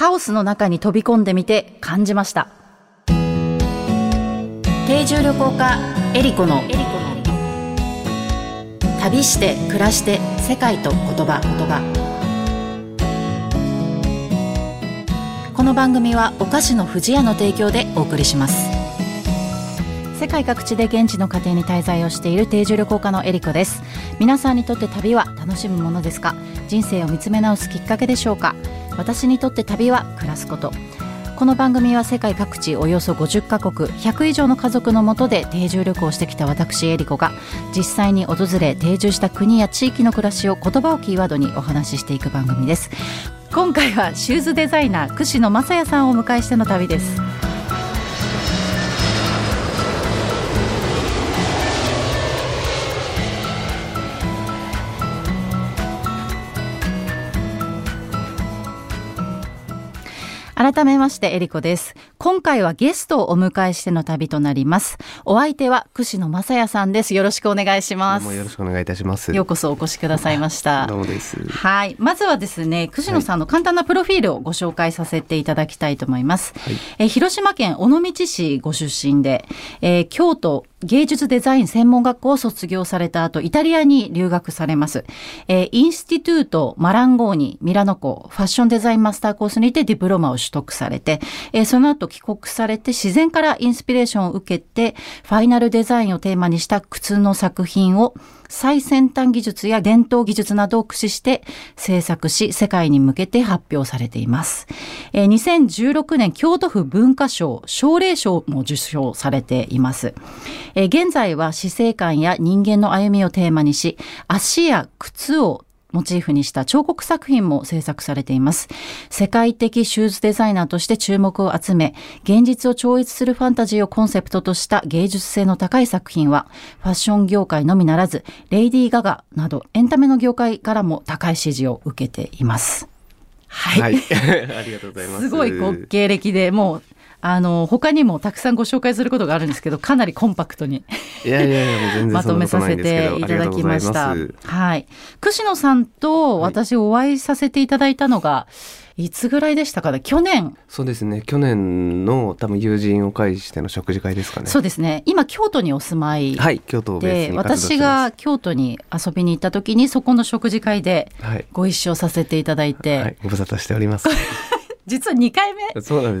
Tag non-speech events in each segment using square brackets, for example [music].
カオスの中に飛び込んでみて感じました。定住旅行家エリコの旅して暮らして世界と言葉。言葉この番組はお菓子の不二家の提供でお送りします。世界各地で現地の家庭に滞在をしている定住旅行家のエリコです。皆さんにとって旅は楽しむものですか？人生を見つめ直すきっかけでしょうか？私にとって旅は暮らすこと。この番組は世界各地およそ50カ国100以上の家族のもとで定住旅行してきた私エリコが実際に訪れ定住した国や地域の暮らしを言葉をキーワードにお話ししていく番組です。今回はシューズデザイナー串野正也さんをお迎えしての旅です。改めましてエリコです。今回はゲストをお迎えしての旅となります。お相手は串野真也さんです。よろしくお願いします。よろしくお願いいたします。ようこそお越しくださいました。[laughs] どうもです。はい。まずはですね串野さんの簡単なプロフィールをご紹介させていただきたいと思います、はい、え広島県尾道市ご出身で、えー、京都芸術デザイン専門学校を卒業された後、イタリアに留学されます。えー、インスティトゥートマランゴーニミラノ校ファッションデザインマスターコースにてディプロマを取得されて、えー、その後帰国されて自然からインスピレーションを受けて、ファイナルデザインをテーマにした靴の作品を最先端技術や伝統技術などを駆使して制作し、世界に向けて発表されています。えー、2016年京都府文化賞、奨励賞も受賞されています。えー、現在は死生観や人間の歩みをテーマにし、足や靴をモチーフにした彫刻作品も制作されています。世界的シューズデザイナーとして注目を集め、現実を超越するファンタジーをコンセプトとした芸術性の高い作品は、ファッション業界のみならず、レイディー・ガガなどエンタメの業界からも高い支持を受けています。はい。はい、[laughs] ありがとうございます。すごいご経歴でもうあの他にもたくさんご紹介することがあるんですけど [laughs] かなりコンパクトにまとめさせていただきました。はい。串野さんと私お会いさせていただいたのが、い。つぐらいでしたかね？去年。そうですね。去年の多分友人を介しての食事会ですかね。そうですね。今京都にお住まいはい京都で私が京都に遊びに行った時にそこの食事会でご一緒させていただいて、はい、はい、ご無沙汰しております実は2回目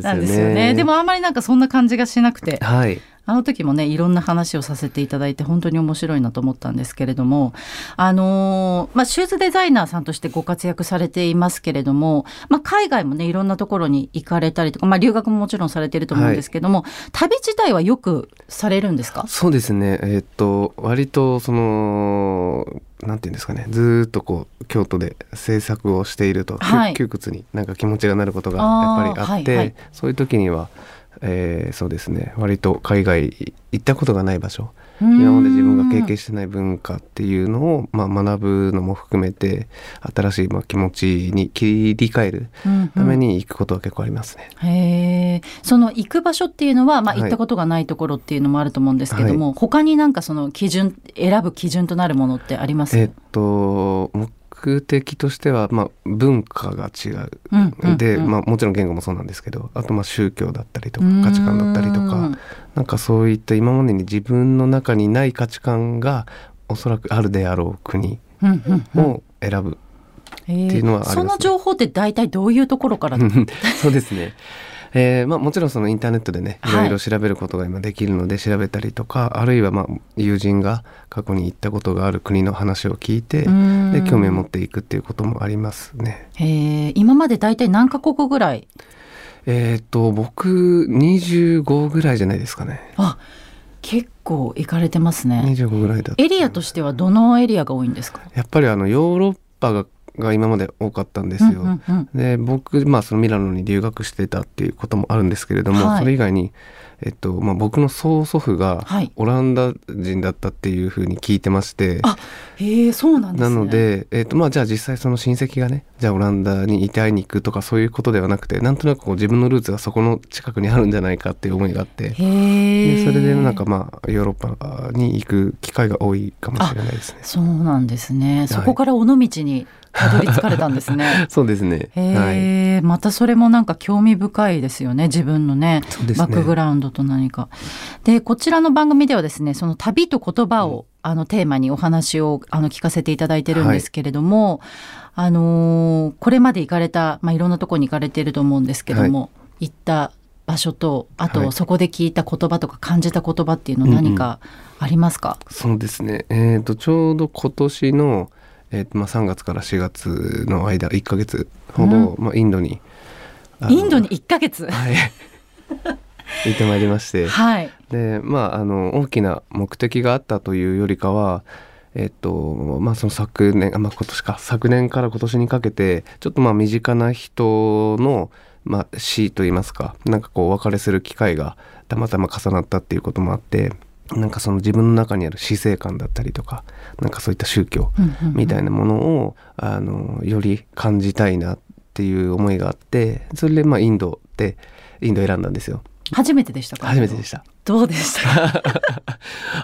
なんですよね。でもあんまりなんかそんな感じがしなくて、はい、あの時もねいろんな話をさせていただいて本当に面白いなと思ったんですけれどもあのー、まあ、シューズデザイナーさんとしてご活躍されていますけれども、まあ、海外もねいろんなところに行かれたりとか、まあ、留学ももちろんされてると思うんですけども、はい、旅自体はよくされるんですか？そうですね。えー、っと割とそのなんていうんですかね。ずっとこう京都で制作をしていると、はい、窮屈になんか気持ちがなることがやっぱりあって、はいはい、そういう時にはえー、そうですね。割と海外行ったことがない場所。今まで自分が経験してない文化っていうのを、まあ、学ぶのも含めて新しいまあ気持ちに切り替えるために行くことは結構ありますね。うんうん、へその行く場所っていうのは、まあ、行ったことがないところっていうのもあると思うんですけども、はい、他になんかその基準選ぶ基準となるものってあります？えっと目的としては、まあ、文化が違う、うんうん、で、まあ、もちろん言語もそうなんですけどあとまあ宗教だったりとか価値観だったりとかなんかそういった今までに自分の中にない価値観がおそらくあるであろう国を選ぶっていうのはあります、ね、その情報って大体どういうところから？そうですねえーまあ、もちろんそのインターネットでねいろいろ調べることが今できるので調べたりとか、はい、あるいはまあ友人が過去に行ったことがある国の話を聞いてで興味を持っていくっていうこともありますね。え今まで大体何カ国ぐらい？えっ、と僕25ぐらいじゃないですかね。あ結構行かれてますね。25ぐらいだエリアとしてはどのエリアが多いんですか？やっぱりあのヨーロッパがが今まで多かったんですよ。うんうんうん、で僕、まあ、そのミラノに留学してたっていうこともあるんですけれども、はい、それ以外に、えっとまあ、僕の曽祖父がオランダ人だったっていうふうに聞いてまして、はい、へえそうなんです、ね、なので、えっとまあ、じゃあ実際その親戚がねじゃあオランダにいて会いに行くとかそういうことではなくてなんとなくこう自分のルーツがそこの近くにあるんじゃないかっていう思いがあってでそれでなんかまあヨーロッパに行く機会が多いかもしれないですね。そうなんですね。そこから尾道にたどり着かれたんですね。[laughs] そうですね。へはい、またそれもなんか興味深いですよね。自分のね、ね。バックグラウンドと何か。で、こちらの番組ではですね、その旅と言葉を、うん、あのテーマにお話をあの聞かせていただいてるんですけれども、はい、あのー、これまで行かれた、まあ、いろんなとこに行かれていると思うんですけども、はい、行った場所とあとそこで聞いた言葉とか感じた言葉っていうの何かありますか、うんうん、そうですね、えーと、ちょうど今年の、えーとまあ、3月から4月の間1か月ほど、うん、まあ、インドにインドに1か月。はい。[laughs] 行ってまいりまして、はい、でまああの大きな目的があったというよりかはえっとまあ、その昨年、まあ、今年か。昨年から今年にかけてちょっとまあ身近な人の、まあ、死といいますかなんかこうお別れする機会がたまたま重なったっていうこともあってなんかその自分の中にある死生観だったりとかなんかそういった宗教みたいなものを、あのより感じたいなっていう思いがあってそれでまあインドってインド選んだんですよ。初めてでしたか？初めてでした。どうでした？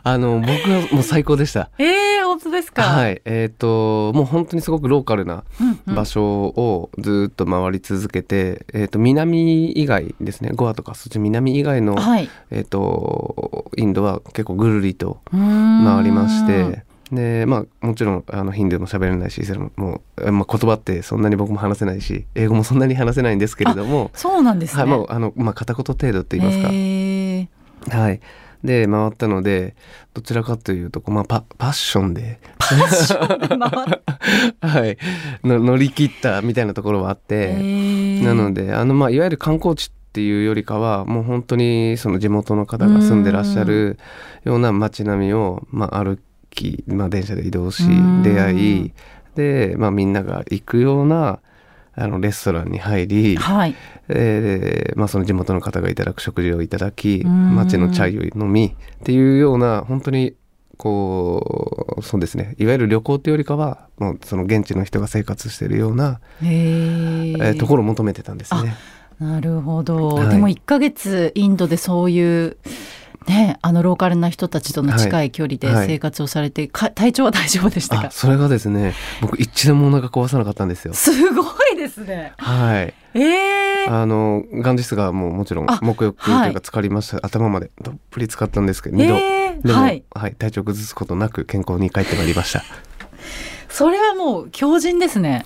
[laughs] あの僕はもう最高でした。ええー、本当ですか？はい。えっ、ー、ともう本当にすごくローカルな場所をずっと回り続けて、うんうん、えっ、と南以外ですね。ゴアとかそっち南以外の、はい、えっ、とインドは結構ぐるりと回りまして。でまあもちろんあのヒンドゥーも喋れないしイスラムも、まあ、言葉ってそんなに僕も話せないし英語もそんなに話せないんですけれどもそうなんですね、はい、まああのまあ、片言程度って言いますか。はい。で回ったのでどちらかというとまあ、パパッションで。パッションで回 [laughs] はい。の乗り切ったみたいなところはあってなのであの、まあ、いわゆる観光地っていうよりかはもう本当にその地元の方が住んでらっしゃるような街並みを、まあ、歩き、まあ、電車で移動し出会いで、まあ、みんなが行くようなあのレストランに入り、はい。えーまあ、その地元の方がいただく食事をいただき町のチャイを飲みっていうような本当にこうそうですね。いわゆる旅行というよりかはもうその現地の人が生活しているような、えー、ところを求めてたんですね。なるほど、はい、でも1ヶ月インドでそういうね、あのローカルな人たちとの近い。距離で生活をされて、はい、体調は大丈夫でしたか？それがですね僕一度もお腹壊さなかったんですよ。すごいですね。はい。ええー、あの元日がもうもちろん沐浴というか浸かりました、はい、頭までどっぷり使ったんですけど2度、えー、でも、はい、はい、体調崩すことなく健康に帰ってまいりました。[laughs] それはもう強靭ですね。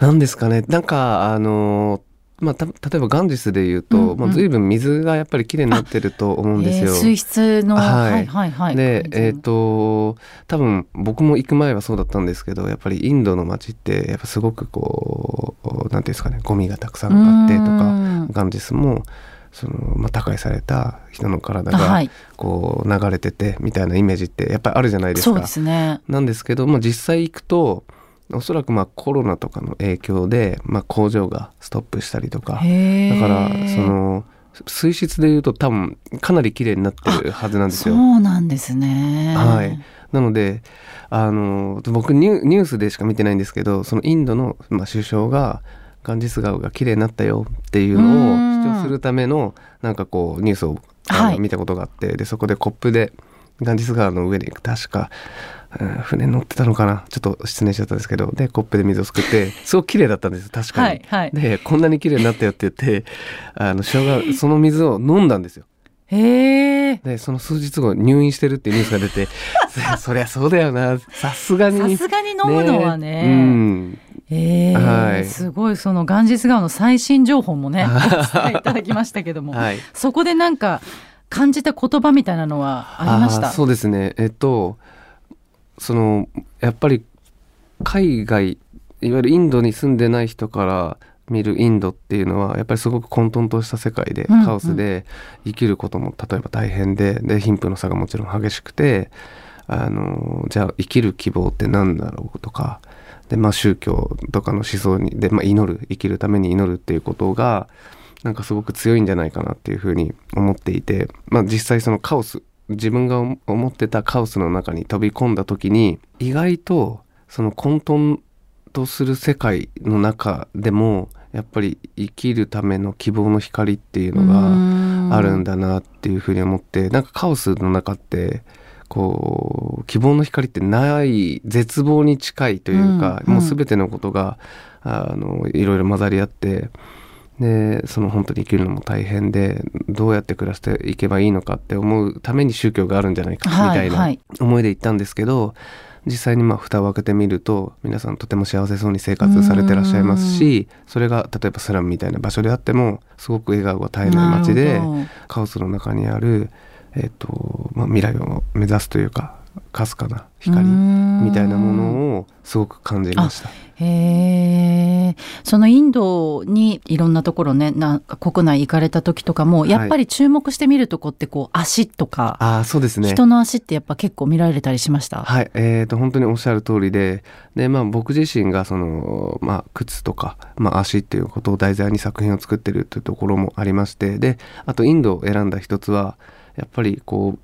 なんですかね。なんかあのまあ、例えばガンジスでいうと、うんうん、まあ、随分水がやっぱりきれいになってると思うんですよ。えー、水質の、はい、はいはいはい。でえっ、ー、と多分僕も行く前はそうだったんですけどやっぱりインドの街ってやっぱすごくこうなんていうんですかねゴミがたくさんあってとかガンジスもその、まあ、高いされた人の体がこう流れててみたいなイメージってやっぱりあるじゃないですか。そうですね、なんですけど、まあ、実際行くとおそらくまあコロナとかの影響で、まあ、工場がストップしたりとかだからその水質でいうと多分かなり綺麗になってるはずなんですよ。そうなんですね。はい。なのであの僕ニュースでしか見てないんですけどそのインドの、まあ、首相がガンジス川が綺麗になったよっていうのを主張するためのなんかこうニュースをあの、見たことがあってでそこでコップでガンジス川の上に確か船乗ってたのかな？ちょっと失念しちゃったんですけど。でコップで水をすくって。すごく綺麗だったんです確かに。はいはい、でこんなに綺麗になったよって言って [laughs] あの首相がその水を飲んだんですよ。へでその数日後入院してるっていうニュースが出て [laughs] そりゃそうだよな。さすがに。さすがに飲むのはね、ね、うん。えー、はい、すごい。そのガンジス川の最新情報もね [laughs] お伝えいただきましたけども、はい、そこでなんか感じた言葉みたいなのはありました？そうですね。えっとそのやっぱり海外いわゆるインドに住んでない人から見るインドっていうのはやっぱりすごく混沌とした世界で、カオスで生きることも例えば大変でで貧富の差がもちろん激しくてあのじゃあ生きる希望って何だろうとかで、まあ、宗教とかの思想にで、まあ、祈る生きるために祈るっていうことがなんかすごく強いんじゃないかなっていうふうに思っていて、まあ、実際そのカオス自分が思ってたカオスの中に飛び込んだ時に意外とその混沌とする世界の中でもやっぱり生きるための希望の光っていうのがあるんだなっていうふうに思ってなんかカオスの中ってこう希望の光ってない絶望に近いというか、うん、もう全てのことがあのいろいろ混ざり合ってでその本当に生きるのも大変でどうやって暮らしていけばいいのかって思うために宗教があるんじゃないかみたいな思いで行ったんですけど、はいはい実際にまあ蓋を開けてみると皆さんとても幸せそうに生活されてらっしゃいますしそれが例えばスラムみたいな場所であってもすごく笑顔が絶えない街でカオスの中にある、えーとまあ、未来を目指すというかかすかな光みたいなものをすごく感じました。へえそのインドにいろんなところねな国内行かれた時とかもやっぱり注目してみるとこってこう足とか、あそうですね。人の足ってやっぱ結構見られたりしました？はい。えーと、本当におっしゃる通りでで、まあ、僕自身がその、まあ、靴とか、まあ、足っていうことを題材に作品を作ってるというところもありましてであとインドを選んだ一つはやっぱりこう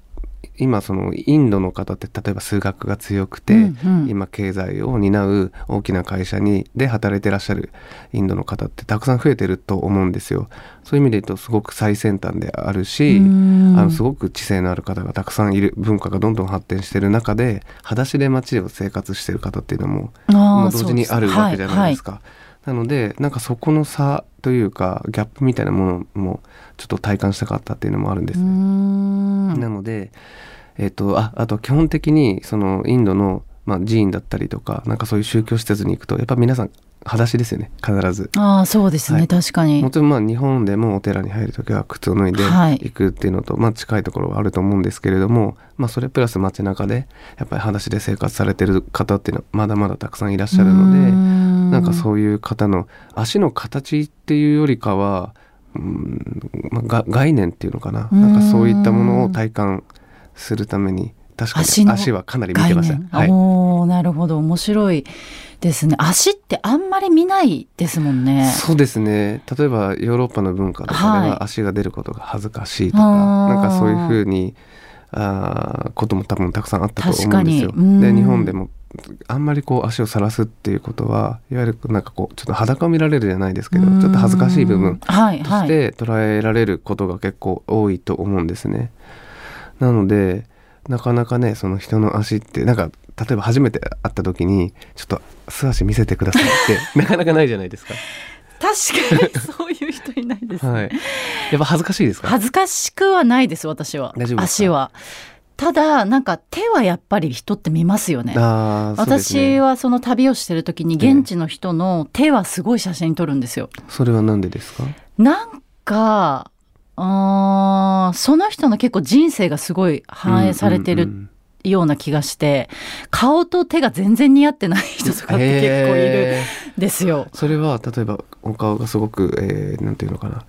今そのインドの方って例えば数学が強くて、うんうん、今経済を担う大きな会社にで働いてらっしゃるインドの方ってたくさん増えてると思うんですよ。そういう意味で言うとすごく最先端であるしあのすごく知性のある方がたくさんいる文化がどんどん発展してる中で裸足で街で生活してる方っていうのももう同時にあるわけじゃないですか。はいはいなのでなんかそこの差というかギャップみたいなものもちょっと体感したかったっていうのもあるんですね。なので、えーと、ああと基本的にそのインドの、まあ、寺院だったりとかなんかそういう宗教施設に行くとやっぱ皆さん裸足ですよね。必ず。ああそうですね、はい、確かに。もちろんまあ日本でもお寺に入る時は靴を脱いで行くっていうのと、はい、まあ近いところはあると思うんですけれどもまあそれプラス街中でやっぱり裸足で生活されてる方っていうのはまだまだたくさんいらっしゃるのでなんかそういう方の足の形っていうよりかはうんまあ、概念っていうのかな。なんかそういったものを体感するために確かに足はかなり見てました。はい、おなるほど。面白いですね。足ってあんまり見ないですもんね。そうですね。例えばヨーロッパの文化とかでは足が出ることが恥ずかしいとか、はい、なんかそういうふうにあことも多分たくさんあったと思うんですよ。で日本でもあんまりこう足を晒すっていうことはいわゆるなんかこうちょっと裸を見られるじゃないですけどちょっと恥ずかしい部分として捉えられることが結構多いと思うんですね。なのでなかなかねその人の足ってなんか例えば初めて会った時にちょっと素足見せてくださいって [laughs] なかなかないじゃないですか。確かにそういう人いないです、ね、はい、やっぱ恥ずかしいですか？恥ずかしくはないです私は。足は。ただなんか手はやっぱり人って見ますよね、ね、私はその旅をしてる時に現地の人の手はすごい写真撮るんですよ、それは何でですか？なんかあその人の結構人生がすごい反映されてるような気がして、顔と手が全然似合ってない人とかって結構いるですよ。それは例えばお顔がすごく、えー、なんていうのかな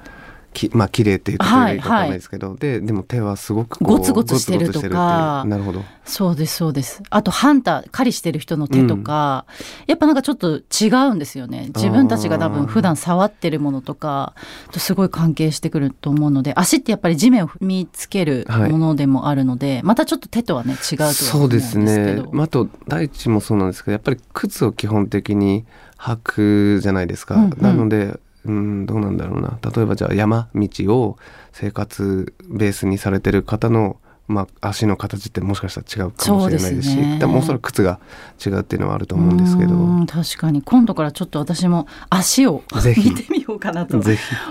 きまあ綺麗っていうところがいいかわかんないですけど、はいはい、ででも手はすごくゴツゴツしてるとか。なるほど。そうですそうです。あとハンター狩りしてる人の手とか、うん、やっぱなんかちょっと違うんですよね。自分たちが多分普段触ってるものとかとすごい関係してくると思うので足ってやっぱり地面を踏みつけるものでもあるので、はい、またちょっと手とはね違うとはそうですね。あと大地もそうなんですけどやっぱり靴を基本的に履くじゃないですか、うんうん、なのでうんどうなんだろうな。例えばじゃあ山道を生活ベースにされてる方のまあ、足の形ってもしかしたら違うかもしれないですしで、ね、もおそらく靴が違うっていうのはあると思うんですけど。確かに。今度からちょっと私も足を見てみようかなと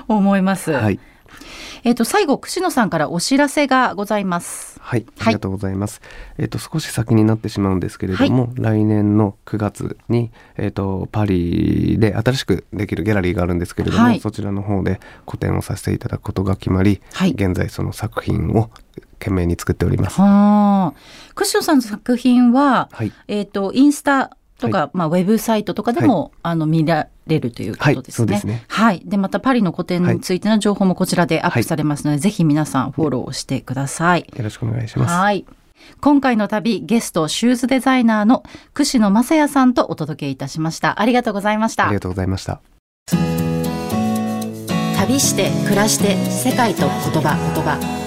思います。はいえっ、ー、と最後串野さんからお知らせがございます。はい、ありがとうございます。はい、えっ、ー、と少し先になってしまうんですけれども、はい、来年の9月にえっ、ー、とパリで新しくできるギャラリーがあるんですけれども、はい、そちらの方で個展をさせていただくことが決まり、現在その作品を懸命に作っております。はあ、串野さんの作品は、えっ、とインスタとか、はい、まあ、ウェブサイトとかでも、はい、あの見られるということですね。はい、ね。はい、でまたパリの個展についての情報もこちらでアップされますので、ぜひ皆さんフォローしてください。よろしくお願いします。はい。今回の旅ゲストシューズデザイナーの串野正也さんとお届けいたしました。ありがとうございました。ありがとうございました。旅して暮らして世界と言葉言葉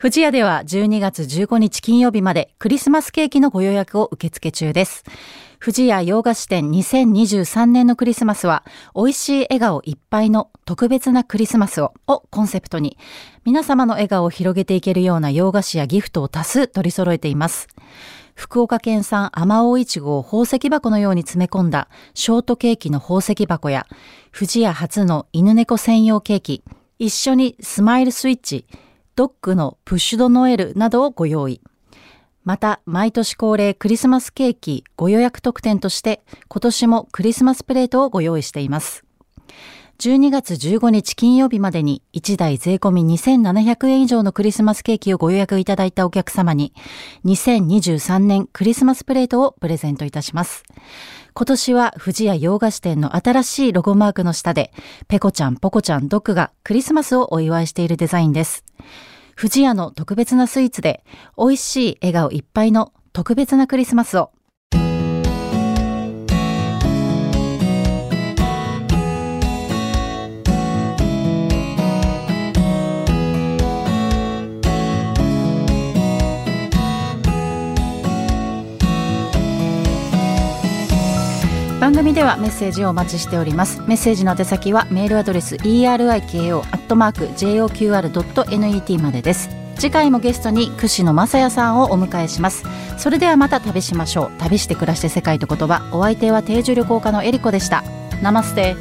富士屋では12月15日金曜日までクリスマスケーキのご予約を受付中です。富士屋洋菓子店2023年のクリスマスは、美味しい笑顔いっぱいの特別なクリスマスを、をコンセプトに、皆様の笑顔を広げていけるような洋菓子やギフトを多数取り揃えています。福岡県産甘尾いちごを宝石箱のように詰め込んだショートケーキの宝石箱や、富士屋初の犬猫専用ケーキ、一緒にスマイルスイッチ、ドッグのプッシュドノエルなどをご用意。また、毎年恒例クリスマスケーキご予約特典として、今年もクリスマスプレートをご用意しています。12月15日金曜日までに1台税込み2700円以上のクリスマスケーキをご予約いただいたお客様に2023年クリスマスプレートをプレゼントいたします。今年は富士屋洋菓子店の新しいロゴマークの下でペコちゃん、ポコちゃん、ドッグがクリスマスをお祝いしているデザインです。富士屋の特別なスイーツで、美味しい笑顔いっぱいの特別なクリスマスを。組ではメッセージをお待ちしております。メッセージの宛先はメールアドレス eriko.joqr.net までです。次回もゲストに串野正也さんをお迎えします。それではまた旅しましょう。旅して暮らして世界と言葉。お相手は定住旅行家のえりこでした。ナマステ。